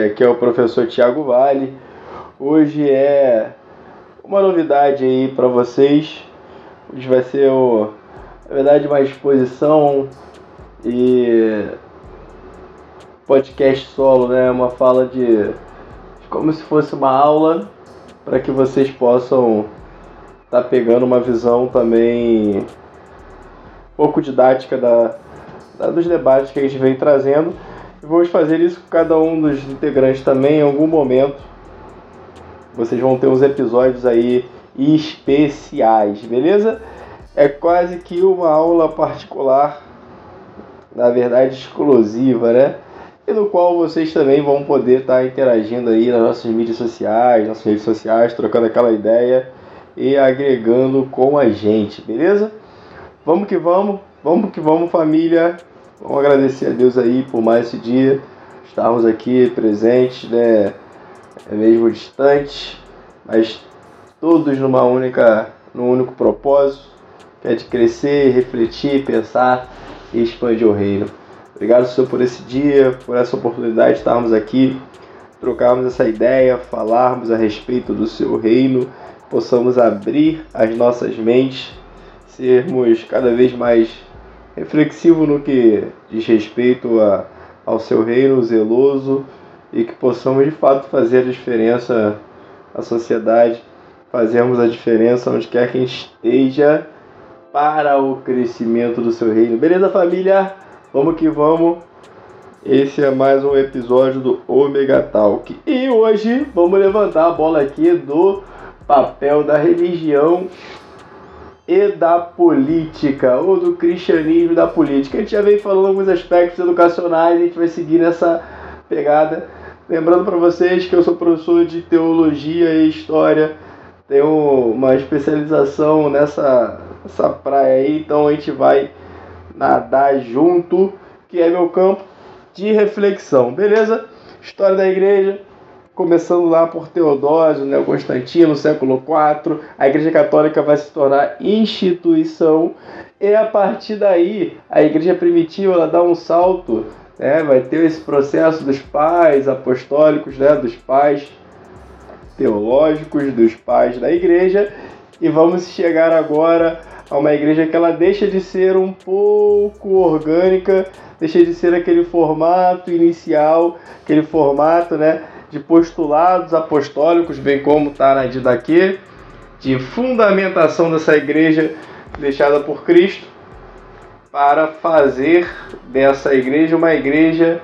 Aqui é o professor Tiago Vale. Hoje é uma novidade aí para vocês. Hoje vai ser, o, na verdade, uma exposição e podcast solo, né? Uma fala de como se fosse uma aula para que vocês possam estar tá pegando uma visão também um pouco didática da, da, dos debates que a gente vem trazendo. E vamos fazer isso com cada um dos integrantes também em algum momento. Vocês vão ter uns episódios aí especiais, beleza? É quase que uma aula particular, na verdade exclusiva, né? e no qual vocês também vão poder estar interagindo aí nas nossas mídias sociais, nossas redes sociais, trocando aquela ideia e agregando com a gente, beleza? Vamos que vamos, vamos que vamos família. Vamos agradecer a Deus aí por mais esse dia, estarmos aqui presentes, né? É mesmo distantes, mas todos numa única, num único propósito, que é de crescer, refletir, pensar e expandir o reino. Obrigado, Senhor, por esse dia, por essa oportunidade de estarmos aqui, trocarmos essa ideia, falarmos a respeito do Seu reino, possamos abrir as nossas mentes, sermos cada vez mais reflexivos no que diz respeito a, ao Seu reino zeloso e que possamos de fato fazer a diferença na sociedade, fazermos a diferença onde quer que esteja para o crescimento do Seu reino. Beleza, família? Vamos que vamos. Esse é mais um episódio do Omega Talk. E hoje vamos levantar a bola aqui do papel da religião e da política, ou do cristianismo e da política. A gente já vem falando alguns aspectos educacionais, a gente vai seguir nessa pegada. Lembrando para vocês que eu sou professor de teologia e história, tenho uma especialização nessa, nessa praia aí, então a gente vai nadar junto, que é meu campo de reflexão, beleza? História da igreja, começando lá por Teodósio, né, Constantino, século IV, a Igreja Católica vai se tornar instituição e a partir daí a Igreja primitiva ela dá um salto, né, vai ter esse processo dos pais apostólicos, né, dos pais teológicos, dos pais da Igreja e vamos chegar agora a uma igreja que ela deixa de ser um pouco orgânica, deixa de ser aquele formato inicial, aquele formato né, de postulados apostólicos, bem como está na Didaquê, de fundamentação dessa igreja deixada por Cristo, para fazer dessa igreja uma igreja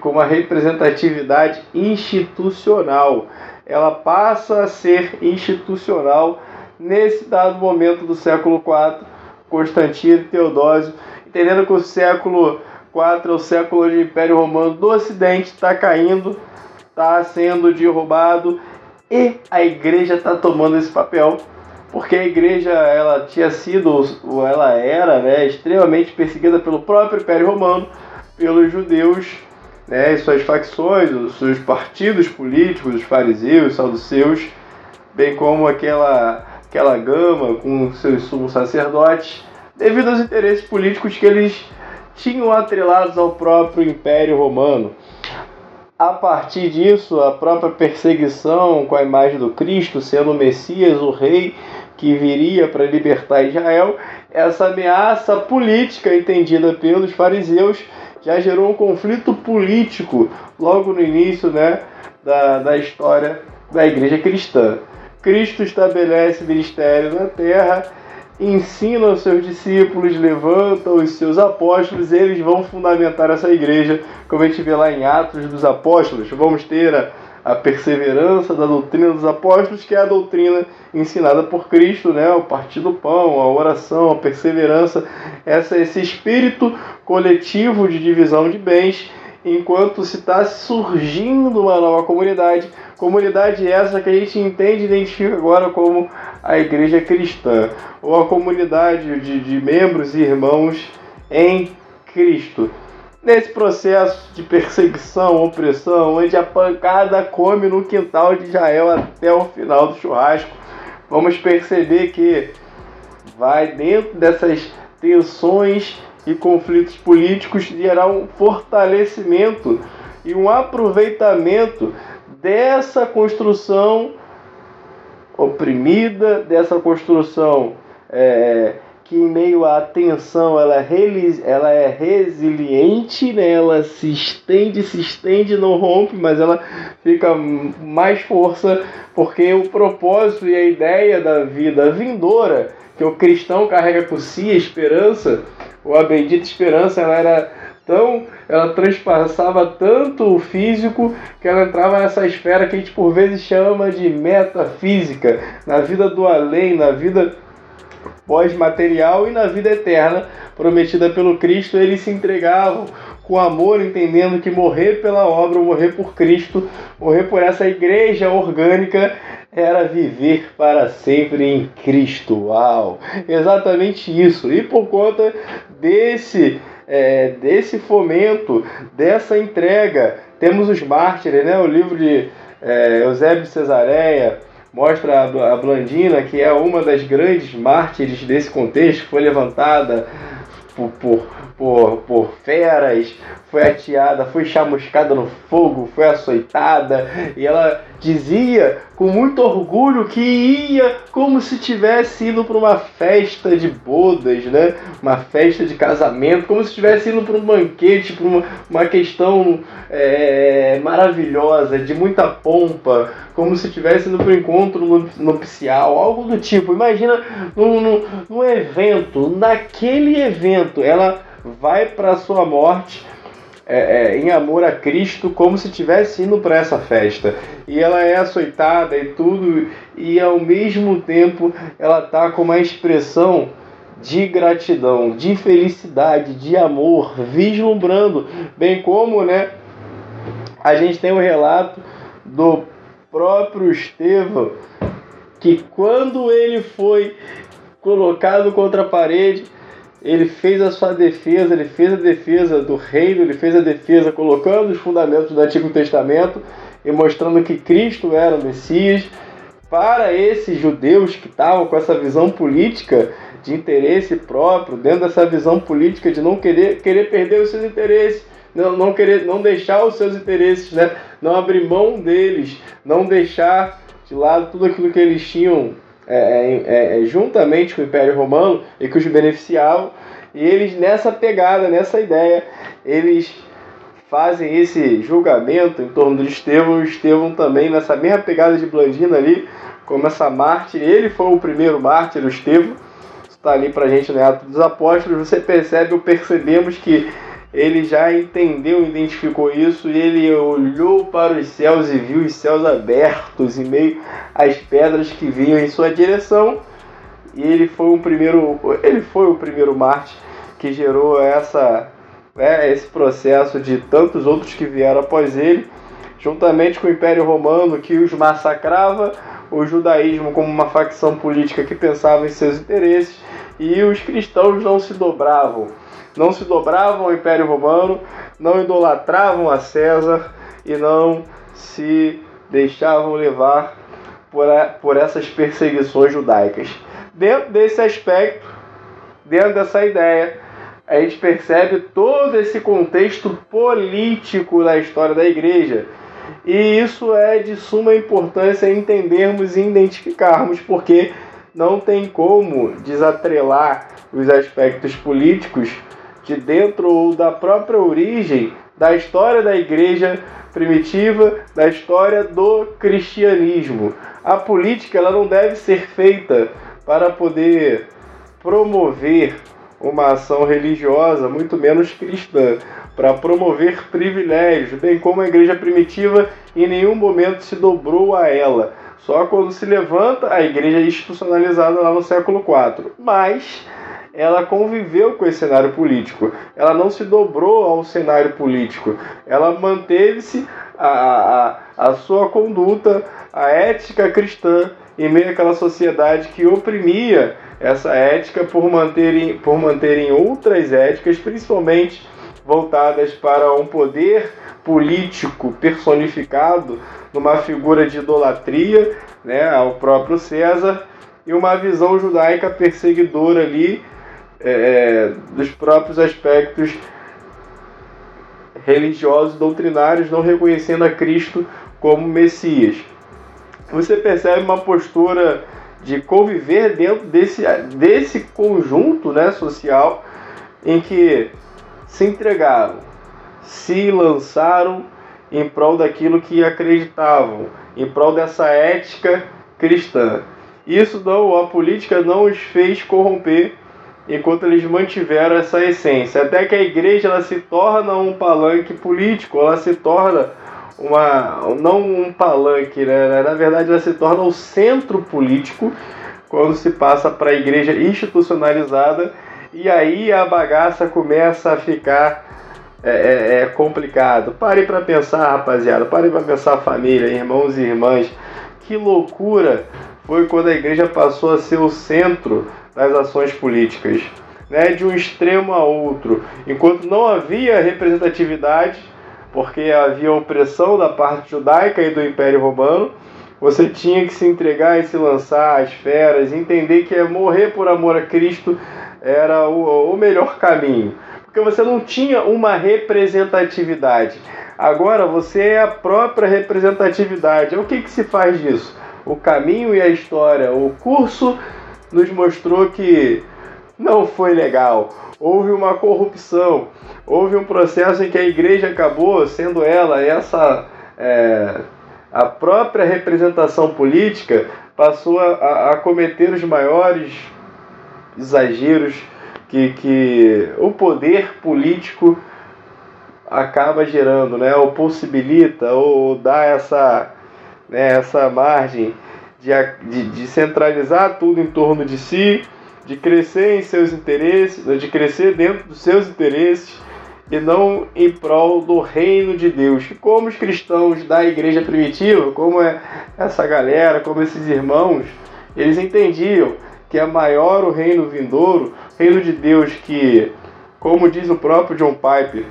com uma representatividade institucional. Ela passa a ser institucional nesse dado momento do século IV, Constantino e Teodósio, entendendo que o século IV é o século onde o Império Romano do Ocidente está caindo, está sendo derrubado e a igreja está tomando esse papel, porque a igreja ela tinha sido, ela era né, extremamente perseguida pelo próprio Império Romano, pelos judeus né, e suas facções, os seus partidos políticos, os fariseus, os saduceus, bem como aquela aquela gama com seus sumos sacerdotes, devido aos interesses políticos que eles tinham atrelados ao próprio Império Romano. A partir disso, a própria perseguição com a imagem do Cristo sendo o Messias, o rei que viria para libertar Israel, essa ameaça política entendida pelos fariseus já gerou um conflito político logo no início né, da, da história da igreja cristã. Cristo estabelece ministério na terra, ensina os seus discípulos, levanta os seus apóstolos, eles vão fundamentar essa igreja, como a gente vê lá em Atos dos Apóstolos. Vamos ter a, a perseverança da doutrina dos apóstolos, que é a doutrina ensinada por Cristo, né? o partir do pão, a oração, a perseverança, essa, esse espírito coletivo de divisão de bens enquanto se está surgindo uma nova comunidade, comunidade essa que a gente entende e identifica agora como a igreja cristã, ou a comunidade de, de membros e irmãos em Cristo. Nesse processo de perseguição, opressão, onde a pancada come no quintal de Israel até o final do churrasco, vamos perceber que vai dentro dessas tensões e conflitos políticos gerar um fortalecimento e um aproveitamento dessa construção oprimida, dessa construção é, que em meio à tensão ela é, ela é resiliente, né? ela se estende, se estende, não rompe, mas ela fica mais força, porque o propósito e a ideia da vida vindoura que o cristão carrega por si, a esperança, ou a bendita esperança, ela era tão, ela transpassava tanto o físico que ela entrava nessa esfera que a gente por vezes chama de metafísica, na vida do além, na vida pós-material e na vida eterna prometida pelo Cristo, eles se entregavam com amor, entendendo que morrer pela obra, morrer por Cristo, morrer por essa igreja orgânica era viver para sempre em Cristo. Uau! Exatamente isso. E por conta desse é, desse fomento, dessa entrega, temos os mártires, né? O livro de é, Eusébio Cesareia, mostra a Blandina, que é uma das grandes mártires desse contexto, foi levantada por, por, por, por feras, foi ateada, foi chamuscada no fogo, foi açoitada, e ela dizia com muito orgulho que ia como se tivesse ido para uma festa de bodas, né? Uma festa de casamento, como se estivesse indo para um banquete, para uma, uma questão é, maravilhosa, de muita pompa, como se estivesse indo para um encontro nupcial, algo do tipo. Imagina num, num, num evento, naquele evento, ela vai para sua morte é, é, em amor a Cristo, como se estivesse indo para essa festa. E ela é açoitada e tudo, e ao mesmo tempo ela tá com uma expressão de gratidão, de felicidade, de amor, vislumbrando, bem como, né? A gente tem o um relato do próprio Estevão que quando ele foi colocado contra a parede, ele fez a sua defesa, ele fez a defesa do reino, ele fez a defesa colocando os fundamentos do Antigo Testamento e mostrando que Cristo era o Messias. Para esses judeus que estavam com essa visão política de interesse próprio, dentro dessa visão política de não querer, querer perder os seus interesses, não, não querer, não deixar os seus interesses, né? não abrir mão deles, não deixar de lado tudo aquilo que eles tinham é é, é, é, juntamente com o Império Romano e que os beneficiavam. E eles, nessa pegada, nessa ideia, eles fazem esse julgamento em torno de Estevão. Estevão também, nessa mesma pegada de Blandina ali, como essa mártir. Ele foi o primeiro mártir, o Estevão. Está ali para a gente no Ato dos Apóstolos. Você percebe ou percebemos que ele já entendeu, identificou isso, e ele olhou para os céus e viu os céus abertos em meio às pedras que vinham em sua direção. E ele foi o primeiro, ele foi o primeiro Marte que gerou essa, né, esse processo de tantos outros que vieram após ele, juntamente com o Império Romano que os massacrava, o judaísmo como uma facção política que pensava em seus interesses e os cristãos não se dobravam não se dobravam ao Império Romano, não idolatravam a César e não se deixavam levar por, a, por essas perseguições judaicas. Dentro desse aspecto, dentro dessa ideia, a gente percebe todo esse contexto político da história da igreja. E isso é de suma importância entendermos e identificarmos, porque não tem como desatrelar os aspectos políticos de dentro ou da própria origem da história da igreja primitiva, da história do cristianismo. A política ela não deve ser feita para poder promover uma ação religiosa, muito menos cristã, para promover privilégios, bem como a igreja primitiva em nenhum momento se dobrou a ela. Só quando se levanta a igreja institucionalizada lá no século IV. Mas ela conviveu com esse cenário político. Ela não se dobrou ao cenário político. Ela manteve-se a, a, a sua conduta, a ética cristã em meio àquela sociedade que oprimia essa ética por manterem, por manterem outras éticas, principalmente voltadas para um poder político personificado numa figura de idolatria né, ao próprio César e uma visão judaica perseguidora ali é, é, dos próprios aspectos religiosos doutrinários, não reconhecendo a Cristo como Messias. Você percebe uma postura de conviver dentro desse, desse conjunto né, social em que se entregaram, se lançaram em prol daquilo que acreditavam, em prol dessa ética cristã. Isso não, a política não os fez corromper enquanto eles mantiveram essa essência. Até que a igreja ela se torna um palanque político, ela se torna uma não um palanque, né? Na verdade, ela se torna o centro político quando se passa para a igreja institucionalizada e aí a bagaça começa a ficar é, é, é complicado. Pare para pensar, rapaziada. Pare para pensar, família, irmãos e irmãs. Que loucura foi quando a igreja passou a ser o centro das ações políticas, né? De um extremo a outro, enquanto não havia representatividade porque havia opressão da parte judaica e do Império Romano. Você tinha que se entregar e se lançar às feras, entender que morrer por amor a Cristo era o, o melhor caminho, porque você não tinha uma representatividade. Agora você é a própria representatividade. O que, que se faz disso? O caminho e a história, o curso nos mostrou que não foi legal. Houve uma corrupção, houve um processo em que a igreja acabou sendo ela essa é, a própria representação política passou a, a cometer os maiores exageros que, que o poder político acaba gerando, né? ou possibilita, ou dá essa, né, essa margem de, de, de centralizar tudo em torno de si de crescer em seus interesses, de crescer dentro dos seus interesses e não em prol do reino de Deus. Como os cristãos da igreja primitiva, como é essa galera, como esses irmãos, eles entendiam que é maior o reino vindouro, reino de Deus que, como diz o próprio John Piper,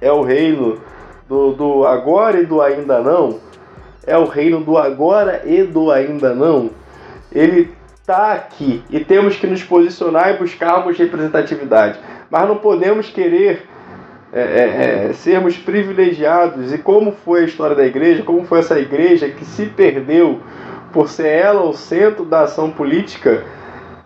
é o reino do, do agora e do ainda não, é o reino do agora e do ainda não. Ele está aqui e temos que nos posicionar e buscarmos representatividade. Mas não podemos querer é, é, é, sermos privilegiados. E como foi a história da igreja, como foi essa igreja que se perdeu por ser ela o centro da ação política,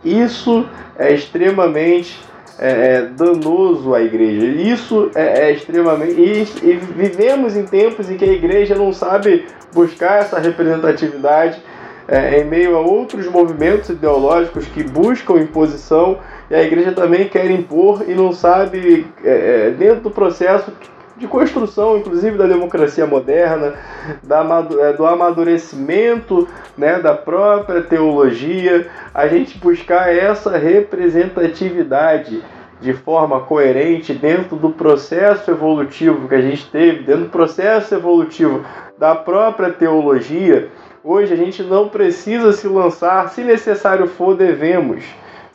isso é extremamente é, é danoso à igreja. Isso é, é extremamente. E, e vivemos em tempos em que a igreja não sabe buscar essa representatividade é, em meio a outros movimentos ideológicos que buscam imposição e a igreja também quer impor e não sabe, é, é dentro do processo de construção, inclusive da democracia moderna, da, é, do amadurecimento né, da própria teologia, a gente buscar essa representatividade de forma coerente dentro do processo evolutivo que a gente teve, dentro do processo evolutivo da própria teologia Hoje a gente não precisa se lançar, se necessário for, devemos,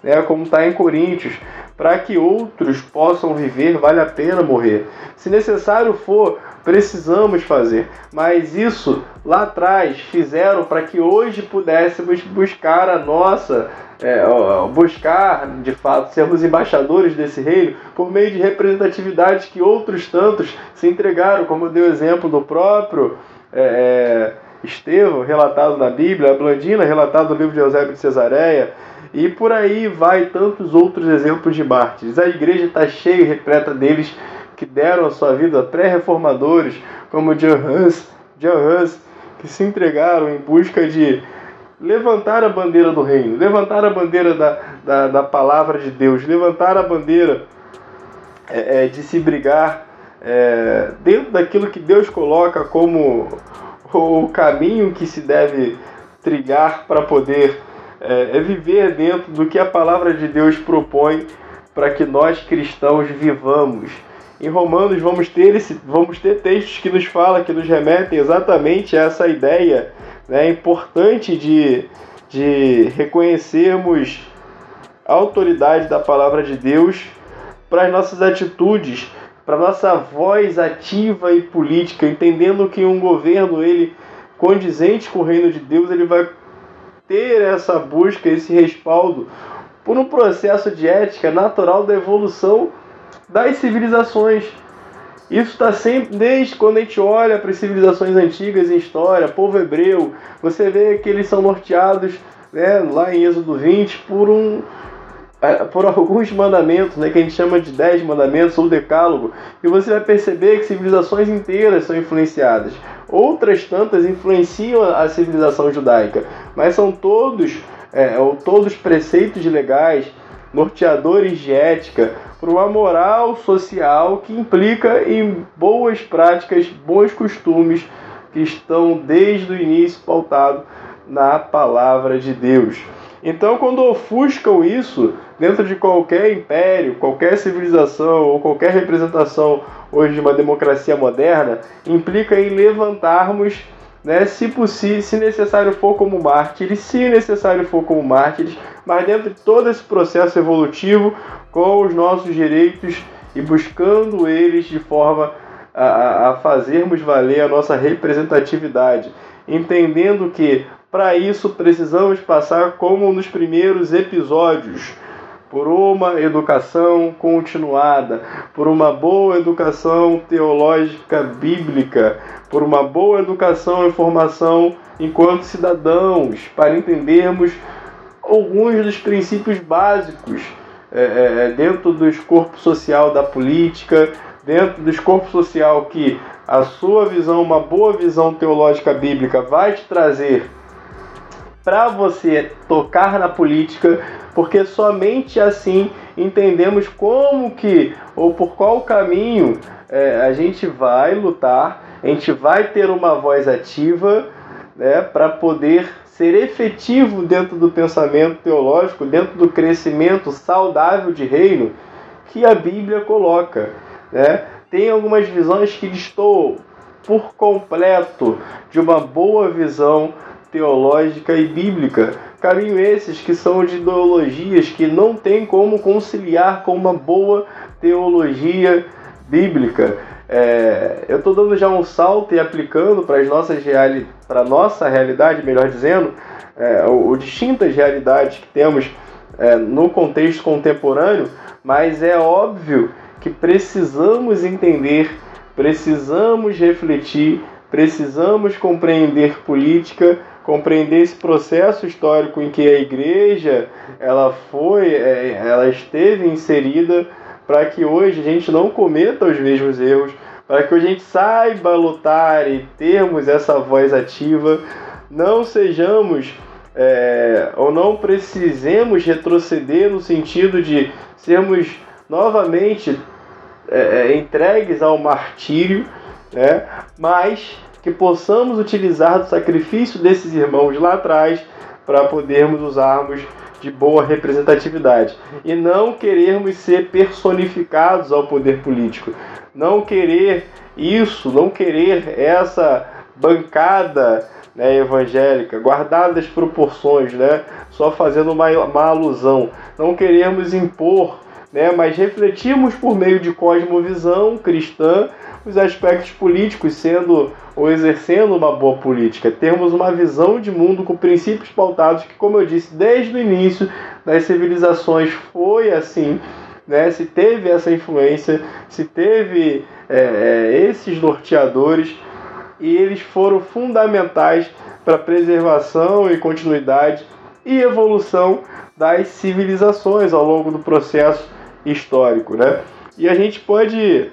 né? como está em Coríntios, para que outros possam viver, vale a pena morrer. Se necessário for, precisamos fazer. Mas isso lá atrás fizeram para que hoje pudéssemos buscar a nossa, é, buscar de fato sermos embaixadores desse reino por meio de representatividades que outros tantos se entregaram, como eu dei o exemplo do próprio. É, Estevão, relatado na Bíblia, a Blandina, relatado no livro de Eusébio de Cesareia, e por aí vai tantos outros exemplos de mártires. A igreja está cheia e repleta deles que deram a sua vida a pré-reformadores, como John Hus, John Hus, que se entregaram em busca de levantar a bandeira do reino, levantar a bandeira da, da, da palavra de Deus, levantar a bandeira é, é, de se brigar é, dentro daquilo que Deus coloca como o caminho que se deve trilhar para poder é, é, viver dentro do que a palavra de Deus propõe para que nós cristãos vivamos. Em Romanos vamos ter, esse, vamos ter textos que nos falam, que nos remetem exatamente a essa ideia né, importante de, de reconhecermos a autoridade da palavra de Deus para as nossas atitudes para nossa voz ativa e política, entendendo que um governo ele condizente com o reino de Deus, ele vai ter essa busca, esse respaldo por um processo de ética natural da evolução das civilizações. Isso está sempre, desde quando a gente olha para as civilizações antigas em história, povo hebreu, você vê que eles são norteados né, lá em Êxodo 20 por um, é, por alguns mandamentos, né, que a gente chama de dez mandamentos ou decálogo, e você vai perceber que civilizações inteiras são influenciadas. Outras tantas influenciam a civilização judaica, mas são todos, é, ou todos preceitos legais, norteadores de ética, para uma moral social que implica em boas práticas, bons costumes que estão desde o início pautado na palavra de Deus. Então, quando ofuscam isso dentro de qualquer império, qualquer civilização ou qualquer representação hoje de uma democracia moderna, implica em levantarmos, né, se possível, se necessário for como mártires, se necessário for como mártires, mas dentro de todo esse processo evolutivo, com os nossos direitos e buscando eles de forma a, a fazermos valer a nossa representatividade, entendendo que para isso, precisamos passar, como nos primeiros episódios, por uma educação continuada, por uma boa educação teológica bíblica, por uma boa educação e formação enquanto cidadãos, para entendermos alguns dos princípios básicos é, é, é dentro do escopo social da política, dentro do escopo social que a sua visão, uma boa visão teológica bíblica, vai te trazer para você tocar na política, porque somente assim entendemos como que ou por qual caminho é, a gente vai lutar, a gente vai ter uma voz ativa né, para poder ser efetivo dentro do pensamento teológico, dentro do crescimento saudável de reino que a Bíblia coloca. Né? Tem algumas visões que estou por completo de uma boa visão teológica e bíblica. Caminho esses que são de ideologias que não tem como conciliar com uma boa teologia bíblica. É, eu estou dando já um salto e aplicando para as nossas reali para nossa realidade, melhor dizendo, é, o, distintas realidades que temos é, no contexto contemporâneo, mas é óbvio que precisamos entender, precisamos refletir, precisamos compreender política compreender esse processo histórico em que a igreja ela foi, é, ela esteve inserida para que hoje a gente não cometa os mesmos erros, para que a gente saiba lutar e termos essa voz ativa, não sejamos é, ou não precisemos retroceder no sentido de sermos novamente é, é entregues ao martírio, né? mas que possamos utilizar do sacrifício desses irmãos lá atrás para podermos usarmos de boa representatividade. E não querermos ser personificados ao poder político, não querer isso, não querer essa bancada né, evangélica, guardada as proporções, né, só fazendo uma, uma alusão, não queremos impor, né, mas refletirmos por meio de cosmovisão cristã os aspectos políticos, sendo ou exercendo uma boa política. Termos uma visão de mundo com princípios pautados que, como eu disse, desde o início das civilizações foi assim. Né, se teve essa influência, se teve é, é, esses norteadores e eles foram fundamentais para a preservação e continuidade e evolução das civilizações ao longo do processo histórico, né? E a gente pode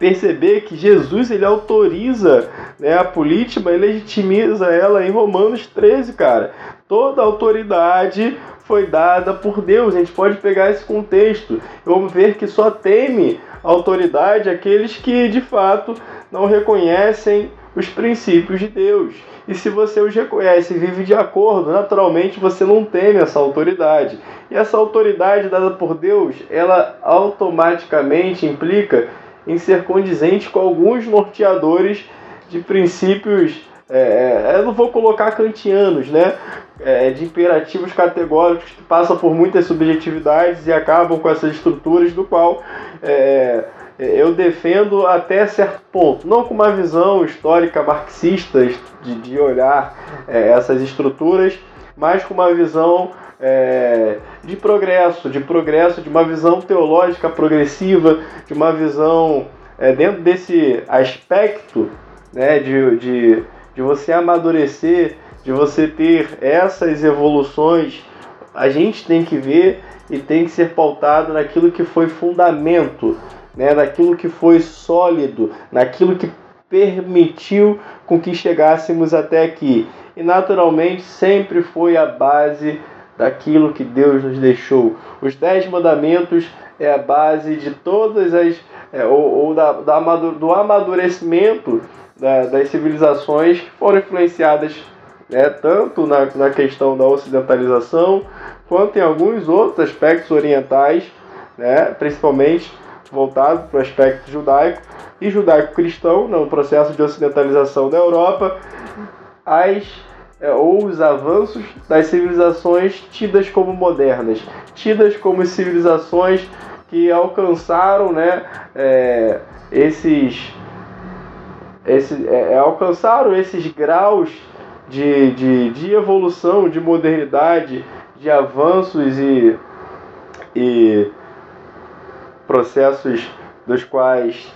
perceber que Jesus ele autoriza né, a política e legitimiza ela em Romanos 13, cara. Toda autoridade foi dada por Deus. A gente pode pegar esse contexto vamos ver que só teme autoridade aqueles que de fato não reconhecem os princípios de Deus. E se você os reconhece e vive de acordo, naturalmente você não teme essa autoridade. E essa autoridade dada por Deus, ela automaticamente implica em ser condizente com alguns norteadores de princípios, é, é, eu não vou colocar kantianos, né? É, de imperativos categóricos que passam por muitas subjetividades e acabam com essas estruturas, do qual é, eu defendo até certo ponto, não com uma visão histórica marxista de, de olhar é, essas estruturas, mas com uma visão é, de progresso, de progresso, de uma visão teológica progressiva, de uma visão é, dentro desse aspecto né, de, de, de você amadurecer, de você ter essas evoluções, a gente tem que ver e tem que ser pautado naquilo que foi fundamento, né, naquilo que foi sólido, naquilo que permitiu com que chegássemos até aqui. E naturalmente sempre foi a base daquilo que Deus nos deixou. Os dez mandamentos é a base de todas as. É, ou, ou da, da, do amadurecimento da, das civilizações que foram influenciadas né, tanto na, na questão da ocidentalização quanto em alguns outros aspectos orientais, né, principalmente voltado para o aspecto judaico e judaico-cristão, no processo de ocidentalização da Europa, as é, ou os avanços das civilizações tidas como modernas, tidas como civilizações que alcançaram né, é, esses, esse, é, é, alcançaram esses graus de, de, de evolução, de modernidade, de avanços e, e processos dos quais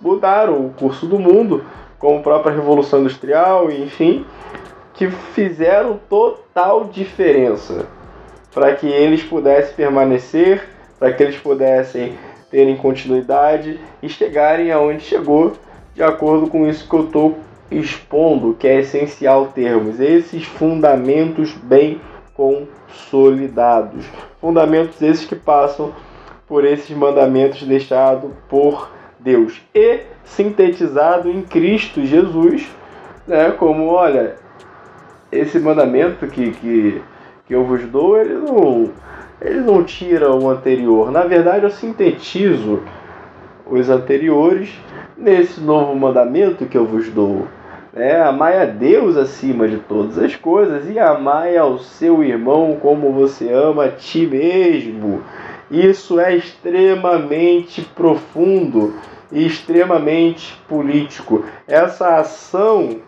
mudaram o curso do mundo, como a própria Revolução Industrial, enfim, que fizeram total diferença para que eles pudessem permanecer, para que eles pudessem terem continuidade e chegarem aonde chegou, de acordo com isso que eu estou expondo, que é essencial termos esses fundamentos bem consolidados. Fundamentos esses que passam por esses mandamentos deixados por Deus e sintetizado em Cristo Jesus, né, como olha, esse mandamento que, que, que eu vos dou, ele não, ele não tira o anterior. Na verdade, eu sintetizo os anteriores nesse novo mandamento que eu vos dou. É, amai a Deus acima de todas as coisas e amai ao seu irmão como você ama a ti mesmo. Isso é extremamente profundo e extremamente político. Essa ação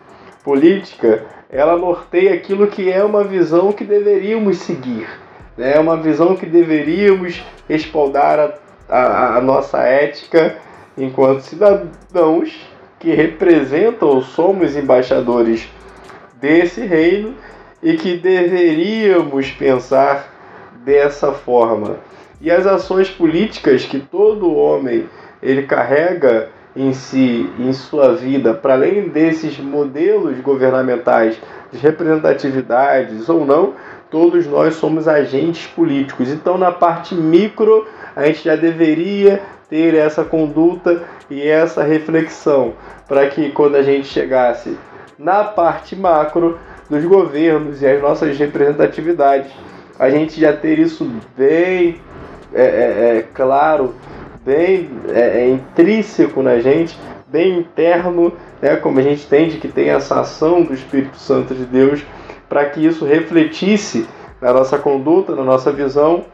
política ela norteia aquilo que é uma visão que deveríamos seguir, né? é né? uma visão que deveríamos respaldar a, a, a nossa ética enquanto cidadãos que representam ou somos embaixadores desse reino e que deveríamos pensar dessa forma. E as ações políticas que todo homem ele carrega em si, em sua vida, para além desses modelos governamentais de representatividades ou não, todos nós somos agentes políticos. Então, na parte micro, a gente já deveria ter essa conduta e essa reflexão, para que quando a gente chegasse na parte macro dos governos e as nossas representatividades, a gente já ter isso bem é, é, é claro bem é, é, intrínseco na gente, bem interno, né, como a gente entende que tem essa ação do Espírito Santo de Deus, para que isso refletisse na nossa conduta, na nossa visão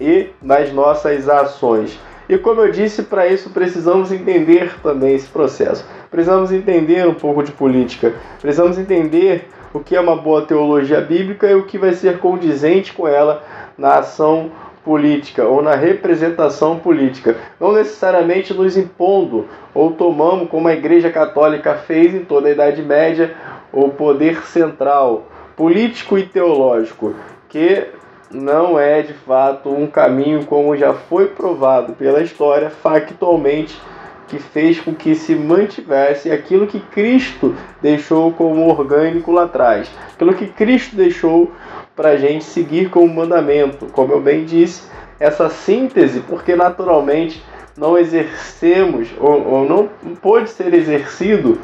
e nas nossas ações. E como eu disse, para isso precisamos entender também esse processo. Precisamos entender um pouco de política. Precisamos entender o que é uma boa teologia bíblica e o que vai ser condizente com ela na ação política ou na representação política, não necessariamente nos impondo ou tomando, como a Igreja Católica fez em toda a Idade Média, o poder central, político e teológico, que não é de fato um caminho como já foi provado pela história factualmente que fez com que se mantivesse aquilo que Cristo deixou como orgânico lá atrás, aquilo que Cristo deixou para a gente seguir como mandamento. Como eu bem disse, essa síntese, porque naturalmente não exercemos, ou, ou não pode ser exercido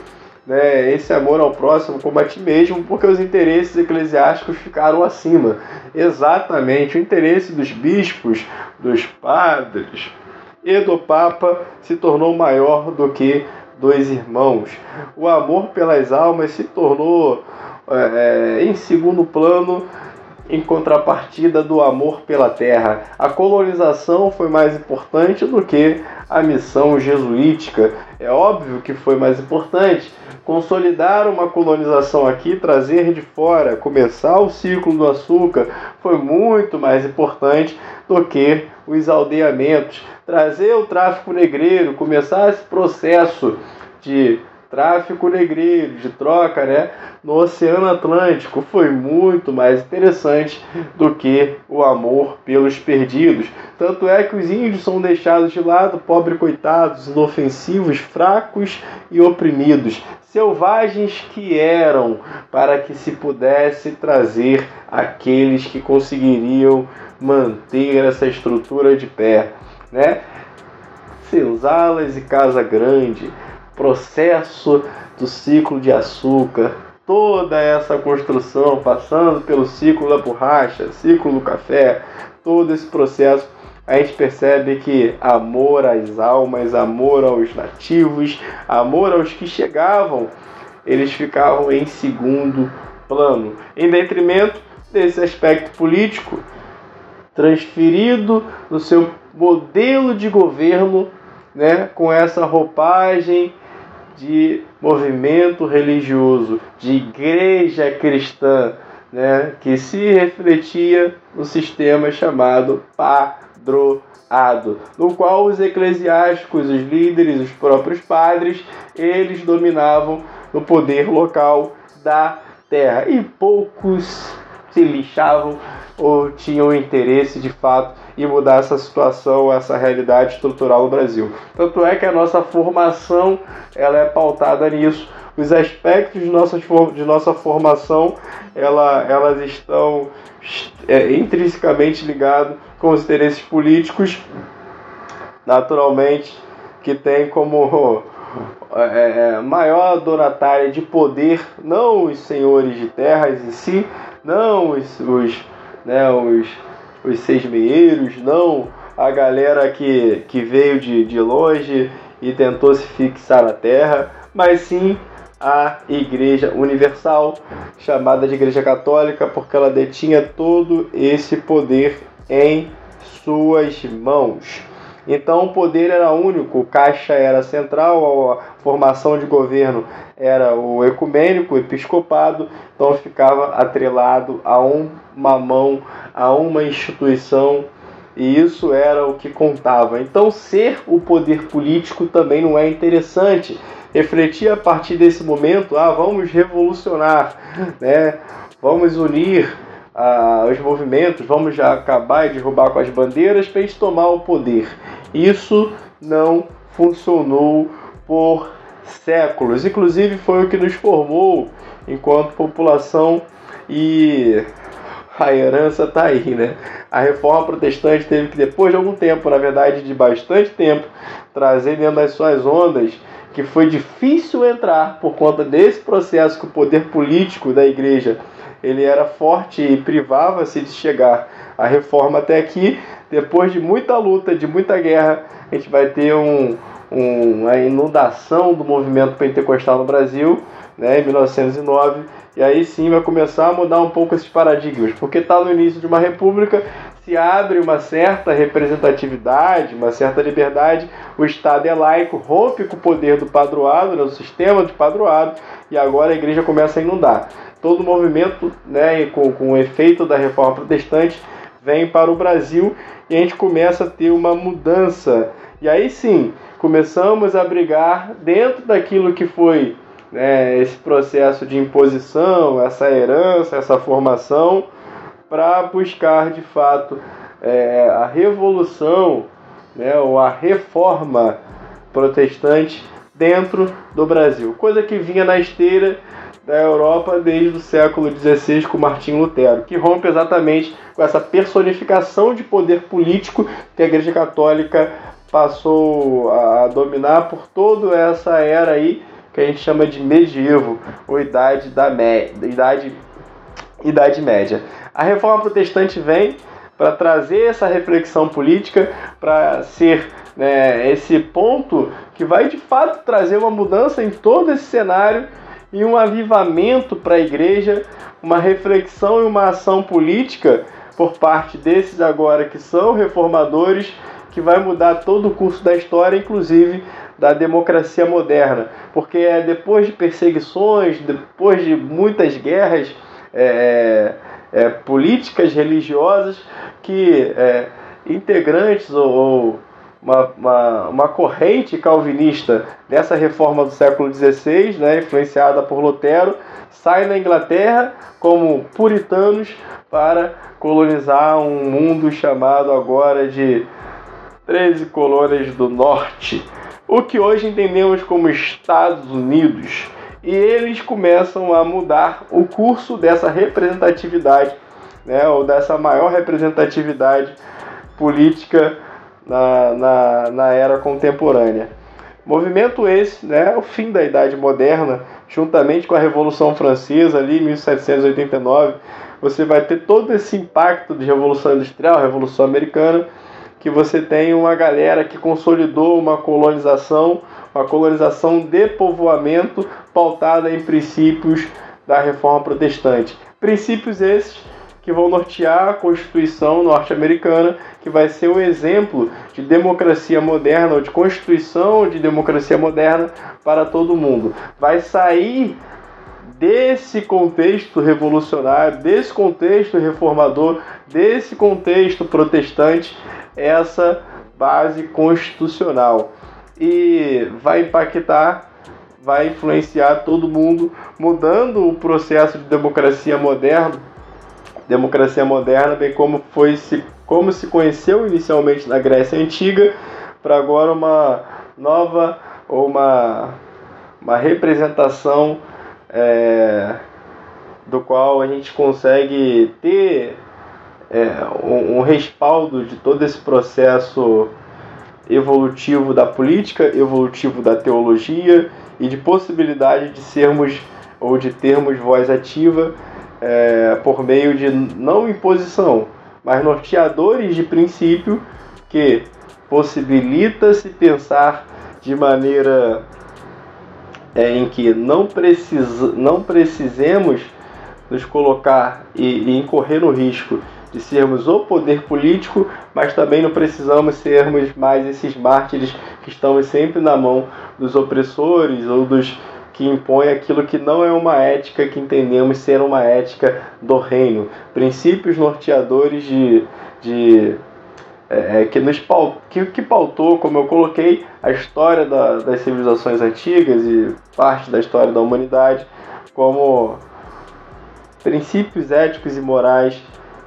né, esse amor ao próximo como a ti mesmo, porque os interesses eclesiásticos ficaram acima. Exatamente, o interesse dos bispos, dos padres e do Papa se tornou maior do que dos irmãos. O amor pelas almas se tornou é, é em segundo plano em contrapartida do amor pela terra. A colonização foi mais importante do que a missão jesuítica. É óbvio que foi mais importante. Consolidar uma colonização aqui, trazer de fora, começar o ciclo do açúcar, foi muito mais importante do que os aldeamentos. Trazer o tráfico negreiro, começar esse processo de tráfico negreiro, de troca, né, no Oceano Atlântico foi muito mais interessante do que o amor pelos perdidos. Tanto é que os índios são deixados de lado, pobres coitados, inofensivos, fracos e oprimidos, selvagens que eram, para que se pudesse trazer aqueles que conseguiriam manter essa estrutura de pé, né? Senzalas e Casa Grande, processo do ciclo de açúcar, toda essa construção, passando pelo ciclo da borracha, ciclo do café, todo esse processo, a gente percebe que amor às almas, amor aos nativos, amor aos que chegavam, eles ficavam em segundo plano, em detrimento desse aspecto político transferido no seu modelo de governo, né, com essa roupagem de movimento religioso, de igreja cristã, né, que se refletia no sistema chamado padroado, no qual os eclesiásticos, os líderes, os próprios padres, eles dominavam no poder local da terra. E poucos se lixavam ou tinham interesse de fato em mudar essa situação, essa realidade estrutural no Brasil. Tanto é que a nossa formação ela é pautada nisso. Os aspectos de nossa, de nossa formação ela, elas estão é, intrinsecamente ligados com os interesses políticos, naturalmente, que tem como é, é, maior donatária de poder, não os senhores de terras em si, não os, os né, os, os seis-meiros, não a galera que, que veio de, de longe e tentou se fixar na terra, mas sim a Igreja Universal, chamada de Igreja Católica, porque ela detinha todo esse poder em suas mãos. Então o poder era único, caixa era central, a formação de governo era o ecumênico, o episcopado, então ficava atrelado a uma mão, a uma instituição, e isso era o que contava. Então ser o poder político também não é interessante. Refletir a partir desse momento, ah, vamos revolucionar, né? Vamos unir ah, os movimentos, vamos já acabar e derrubar com as bandeiras para gente tomar o poder. Isso não funcionou por séculos. Inclusive foi o que nos formou enquanto população e a herança está aí, né? A reforma protestante teve que, depois de algum tempo, na verdade de bastante tempo, trazer dentro das suas ondas que foi difícil entrar por conta desse processo que o poder político da igreja ele era forte e privava-se de chegar à reforma até aqui. Depois de muita luta, de muita guerra, a gente vai ter um, um, uma inundação do movimento pentecostal no Brasil, né, em 1909, e aí sim vai começar a mudar um pouco esses paradigmas, porque está no início de uma república, se abre uma certa representatividade, uma certa liberdade, o Estado é laico, rompe com o poder do padroado, né, o sistema de padroado, e agora a igreja começa a inundar. Todo o movimento, né, com, com o efeito da reforma protestante, vem para o Brasil e a gente começa a ter uma mudança. E aí sim, começamos a brigar dentro daquilo que foi né, esse processo de imposição, essa herança, essa formação, para buscar de fato é, a revolução né, ou a reforma protestante dentro do Brasil, coisa que vinha na esteira da Europa desde o século XVI com Martinho Lutero, que rompe exatamente com essa personificação de poder político que a Igreja Católica passou a dominar por toda essa era aí que a gente chama de medievo, ou idade da média, idade, idade média. A reforma protestante vem para trazer essa reflexão política, para ser né, esse ponto que vai de fato trazer uma mudança em todo esse cenário e um avivamento para a igreja, uma reflexão e uma ação política por parte desses agora que são reformadores, que vai mudar todo o curso da história, inclusive da democracia moderna, porque é depois de perseguições, depois de muitas guerras é, é, é políticas religiosas, que é, integrantes ou, ou uma, uma, uma, corrente calvinista dessa reforma do século XVI, né, influenciada por Lutero, sai na Inglaterra como puritanos para colonizar um mundo chamado agora de 13 colônias do norte, o que hoje entendemos como Estados Unidos. E eles começam a mudar o curso dessa representatividade, né, ou dessa maior representatividade política na, na, na era contemporânea. Movimento esse, né, o fim da Idade Moderna, juntamente com a Revolução Francesa ali, 1789, você vai ter todo esse impacto de Revolução Industrial, Revolução Americana, que você tem uma galera que consolidou uma colonização, uma colonização de povoamento pautada em princípios da Reforma Protestante. Princípios esses que vão nortear a Constituição norte-americana, que vai ser um exemplo de democracia moderna ou de constituição de democracia moderna para todo mundo. Vai sair desse contexto revolucionário, desse contexto reformador, desse contexto protestante, essa base constitucional. E vai impactar, vai influenciar todo mundo, mudando o processo de democracia moderno democracia moderna, bem como foi se, como se conheceu inicialmente na Grécia Antiga, para agora uma nova ou uma, uma representação é, do qual a gente consegue ter é, um, um respaldo de todo esse processo evolutivo da política, evolutivo da teologia e de possibilidade de sermos ou de termos voz ativa é, por meio de não imposição, mas norteadores de princípio que possibilita-se pensar de maneira é, em que não, precisa, não precisemos nos colocar e, e incorrer no risco de sermos o poder político, mas também não precisamos sermos mais esses mártires que estão sempre na mão dos opressores ou dos que impõe aquilo que não é uma ética que entendemos ser uma ética do reino. Princípios norteadores de, de é, é que, nos, que, que pautou, como eu coloquei, a história da, das civilizações antigas e parte da história da humanidade, como princípios éticos e morais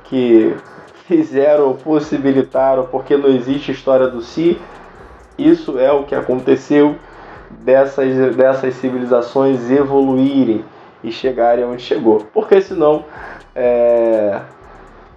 que fizeram, possibilitaram, porque não existe história do si, isso é o que aconteceu dessas, dessas civilizações evoluírem e chegarem onde chegou. Porque senão é,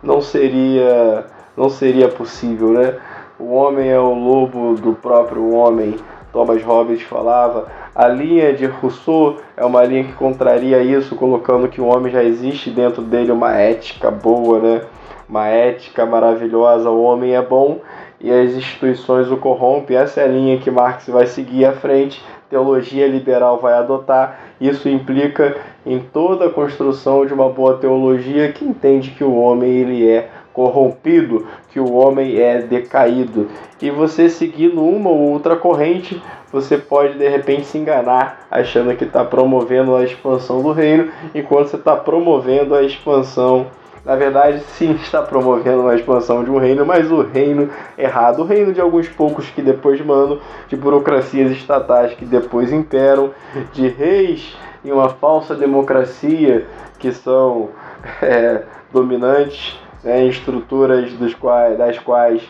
não seria não seria possível, né? O homem é o lobo do próprio homem. Thomas Hobbes falava. A linha de Rousseau é uma linha que contraria isso, colocando que o homem já existe dentro dele uma ética boa, né? Uma ética maravilhosa. O homem é bom e as instituições o corrompem. Essa é a linha que Marx vai seguir à frente, teologia liberal vai adotar. Isso implica em toda a construção de uma boa teologia que entende que o homem ele é corrompido, que o homem é decaído. E você seguindo uma ou outra corrente, você pode de repente se enganar achando que está promovendo a expansão do reino, enquanto você está promovendo a expansão na verdade, sim, está promovendo uma expansão de um reino, mas o reino errado, o reino de alguns poucos que depois mandam, de burocracias estatais que depois imperam, de reis em uma falsa democracia que são é, dominantes né, em estruturas dos quais, das quais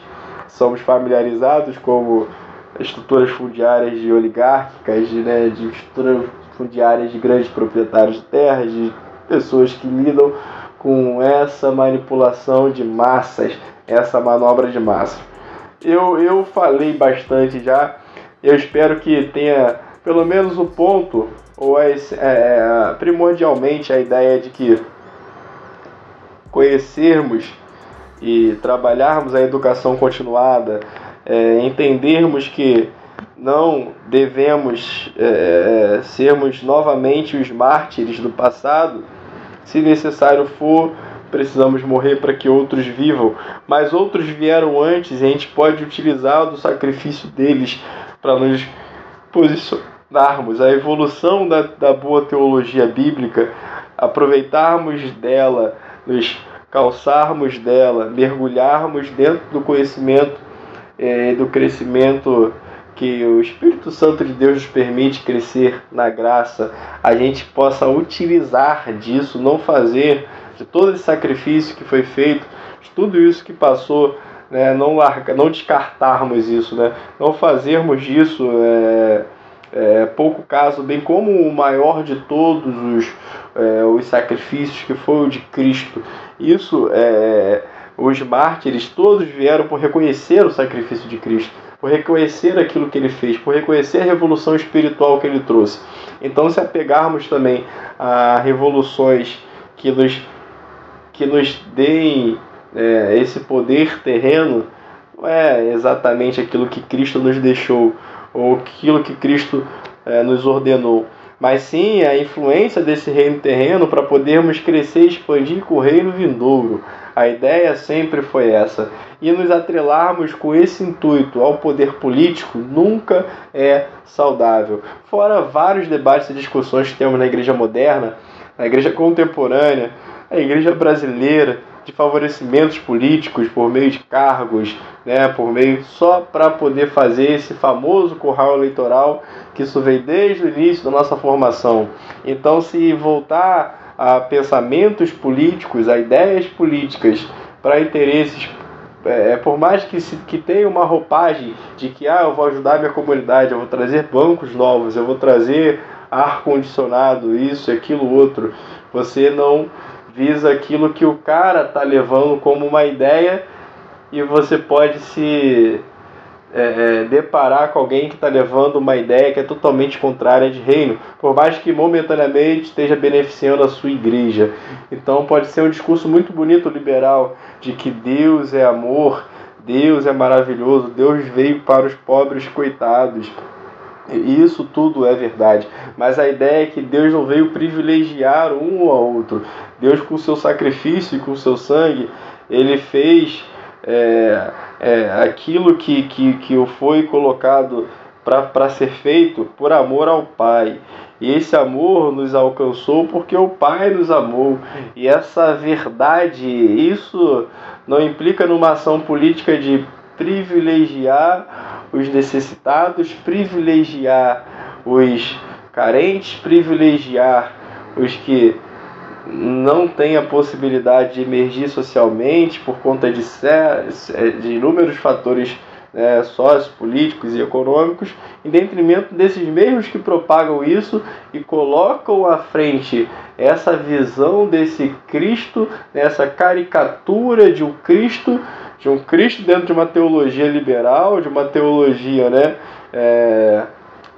somos familiarizados, como estruturas fundiárias de oligárquicas, de, né, de estruturas fundiárias de grandes proprietários de terras, de pessoas que lidam com essa manipulação de massas, essa manobra de massa. Eu, eu falei bastante já, eu espero que tenha pelo menos o ponto, ou é, é, primordialmente a ideia de que conhecermos e trabalharmos a educação continuada, é, entendermos que não devemos é, é, sermos novamente os mártires do passado. Se necessário for, precisamos morrer para que outros vivam. Mas outros vieram antes e a gente pode utilizar do sacrifício deles para nos posicionarmos. A evolução da, da boa teologia bíblica, aproveitarmos dela, nos calçarmos dela, mergulharmos dentro do conhecimento é, do crescimento que o Espírito Santo de Deus nos permite crescer na graça, a gente possa utilizar disso, não fazer de todo esse sacrifício que foi feito, de tudo isso que passou, né, não, larga, não descartarmos isso, né, não fazermos disso é, é, pouco caso, bem como o maior de todos os, é, os sacrifícios que foi o de Cristo. Isso é os mártires todos vieram por reconhecer o sacrifício de Cristo, por reconhecer aquilo que ele fez, por reconhecer a revolução espiritual que ele trouxe. Então, se apegarmos também a revoluções que nos, que nos deem é, esse poder terreno, não é exatamente aquilo que Cristo nos deixou ou aquilo que Cristo é, nos ordenou mas sim a influência desse reino terreno para podermos crescer e expandir com o reino vindouro. A ideia sempre foi essa. E nos atrelarmos com esse intuito ao poder político nunca é saudável. Fora vários debates e discussões que temos na igreja moderna, na igreja contemporânea, a igreja brasileira, de favorecimentos políticos por meio de cargos, né, por meio só para poder fazer esse famoso curral eleitoral que isso veio desde o início da nossa formação. Então, se voltar a pensamentos políticos, a ideias políticas para interesses é, por mais que, se, que tenha uma roupagem de que ah, eu vou ajudar a minha comunidade, eu vou trazer bancos novos, eu vou trazer ar condicionado, isso, aquilo, outro, você não visa aquilo que o cara tá levando como uma ideia e você pode se é, é, deparar com alguém que está levando uma ideia que é totalmente contrária de reino, por mais que momentaneamente esteja beneficiando a sua igreja. Então pode ser um discurso muito bonito liberal de que Deus é amor, Deus é maravilhoso, Deus veio para os pobres coitados. Isso tudo é verdade. Mas a ideia é que Deus não veio privilegiar um ao outro. Deus, com seu sacrifício e com seu sangue, ele fez é, é, aquilo que, que, que foi colocado para ser feito por amor ao Pai. E esse amor nos alcançou porque o Pai nos amou. E essa verdade, isso não implica numa ação política de privilegiar os necessitados, privilegiar os carentes, privilegiar os que não têm a possibilidade de emergir socialmente por conta de, de inúmeros fatores né, sociopolíticos e econômicos, em detrimento desses mesmos que propagam isso e colocam à frente essa visão desse Cristo, essa caricatura de um Cristo, de um Cristo dentro de uma teologia liberal, de uma teologia, né? É,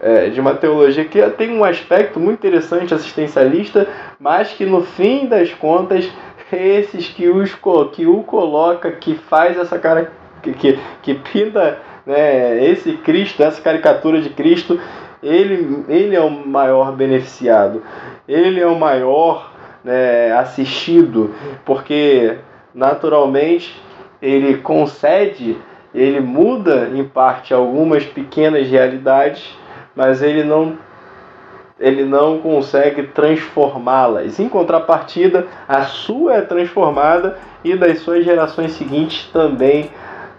é, de uma teologia que tem um aspecto muito interessante assistencialista, mas que no fim das contas esses que, os, que o coloca, que faz essa cara que, que, que pinta né, esse Cristo, essa caricatura de Cristo, ele, ele é o maior beneficiado, ele é o maior né, assistido, porque naturalmente ele concede, ele muda em parte algumas pequenas realidades, mas ele não ele não consegue transformá-las. Em contrapartida, a sua é transformada e das suas gerações seguintes também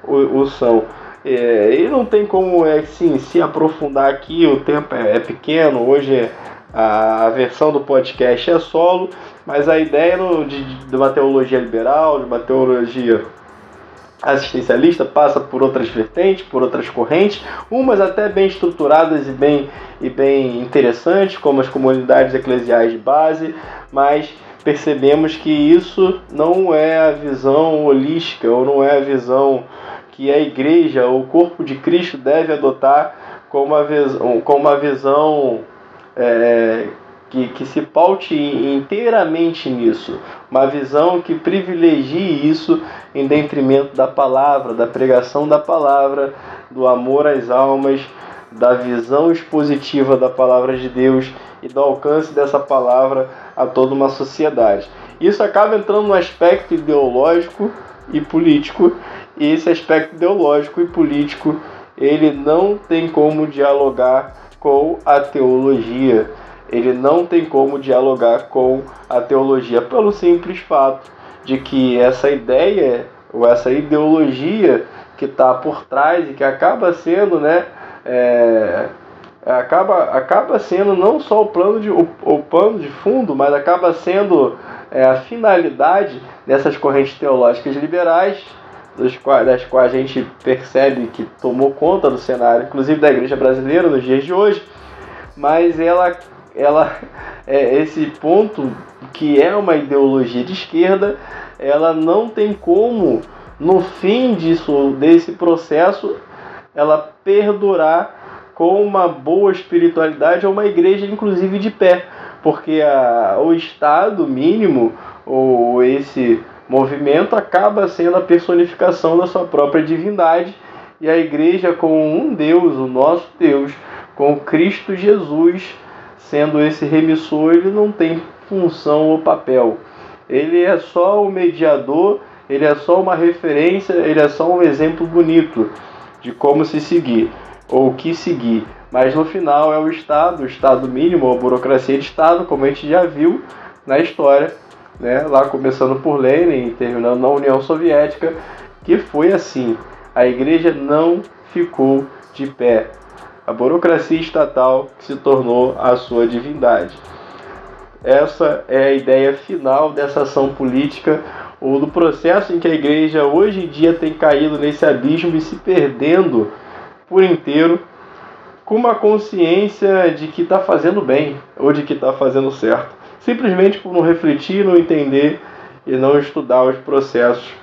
o, o são. É, e não tem como é, sim, se aprofundar aqui, o tempo é, é pequeno, hoje a, a, versão do podcast é solo, mas a ideia no, de, de uma teologia liberal, de uma teologia assistencialista passa por outras vertentes, por outras correntes, umas até bem estruturadas e bem, e bem interessantes, como as comunidades eclesiais de base, mas percebemos que isso não é a visão holística ou não é a visão que a igreja, o corpo de Cristo deve adotar como uma visão, como uma visão é, que, que se paute inteiramente nisso. Uma visão que privilegie isso em detrimento da palavra, da pregação da palavra, do amor às almas, da visão expositiva da palavra de Deus e do alcance dessa palavra a toda uma sociedade. Isso acaba entrando no aspecto ideológico e político, e esse aspecto ideológico e político ele não tem como dialogar com a teologia. Ele não tem como dialogar com a teologia pelo simples fato de que essa ideia ou essa ideologia que está por trás e que acaba sendo, né, é, acaba, acaba sendo não só o plano de, o, o de fundo, mas acaba sendo é, a finalidade dessas correntes teológicas liberais, das quais, das quais a gente percebe que tomou conta do cenário, inclusive da igreja brasileira nos dias de hoje, mas ela, ela é, esse ponto que é uma ideologia de esquerda, ela não tem como no fim disso desse processo ela perdurar com uma boa espiritualidade ou uma igreja inclusive de pé, porque a, o estado mínimo ou esse movimento acaba sendo a personificação da sua própria divindade. E a igreja com um Deus, o nosso Deus, com Cristo Jesus sendo esse remissor, ele não tem função ou papel. Ele é só o mediador, ele é só uma referência, ele é só um exemplo bonito de como se seguir ou o que seguir. Mas no final é o Estado, o Estado mínimo, a burocracia de Estado, como a gente já viu na história, né? lá começando por Lenin e terminando na União Soviética, que foi assim. A igreja não ficou de pé a burocracia estatal que se tornou a sua divindade. Essa é a ideia final dessa ação política ou do processo em que a igreja hoje em dia tem caído nesse abismo e se perdendo por inteiro com uma consciência de que está fazendo bem ou de que está fazendo certo, simplesmente por não refletir, não entender e não estudar os processos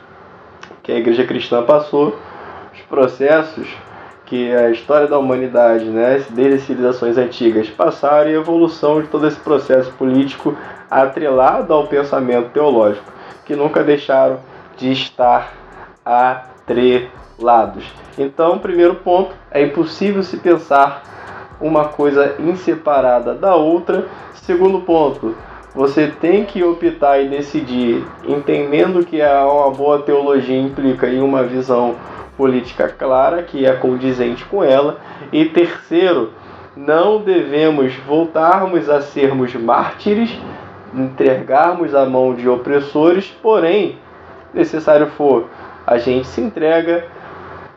que a igreja cristã passou, os processos que a história da humanidade, né, desde as civilizações antigas, passaram e a evolução de todo esse processo político atrelado ao pensamento teológico, que nunca deixaram de estar atrelados. Então, primeiro ponto, é impossível se pensar uma coisa inseparada da outra. Segundo ponto, você tem que optar e decidir, entendendo que uma boa teologia implica em uma visão política clara, que é condizente com ela. E terceiro, não devemos voltarmos a sermos mártires, entregarmos a mão de opressores, porém, necessário for, a gente se entrega,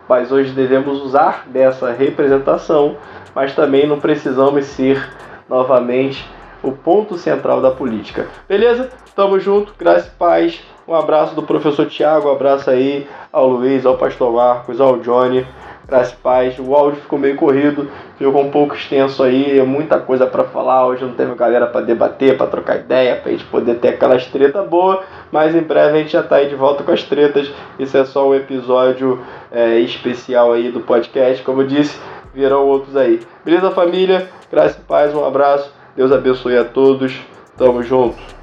mas hoje devemos usar dessa representação, mas também não precisamos ser novamente o ponto central da política. Beleza? Tamo junto, graças e paz. Um abraço do professor Tiago, um abraço aí ao Luiz, ao pastor Marcos, ao Johnny. Graças paz. O áudio ficou meio corrido, ficou um pouco extenso aí, muita coisa para falar. Hoje não teve galera para debater, para trocar ideia, para a gente poder ter aquelas tretas boas. Mas em breve a gente já tá aí de volta com as tretas. Isso é só um episódio é, especial aí do podcast. Como eu disse, virão outros aí. Beleza, família? Graças e paz, um abraço. Deus abençoe a todos. Tamo junto.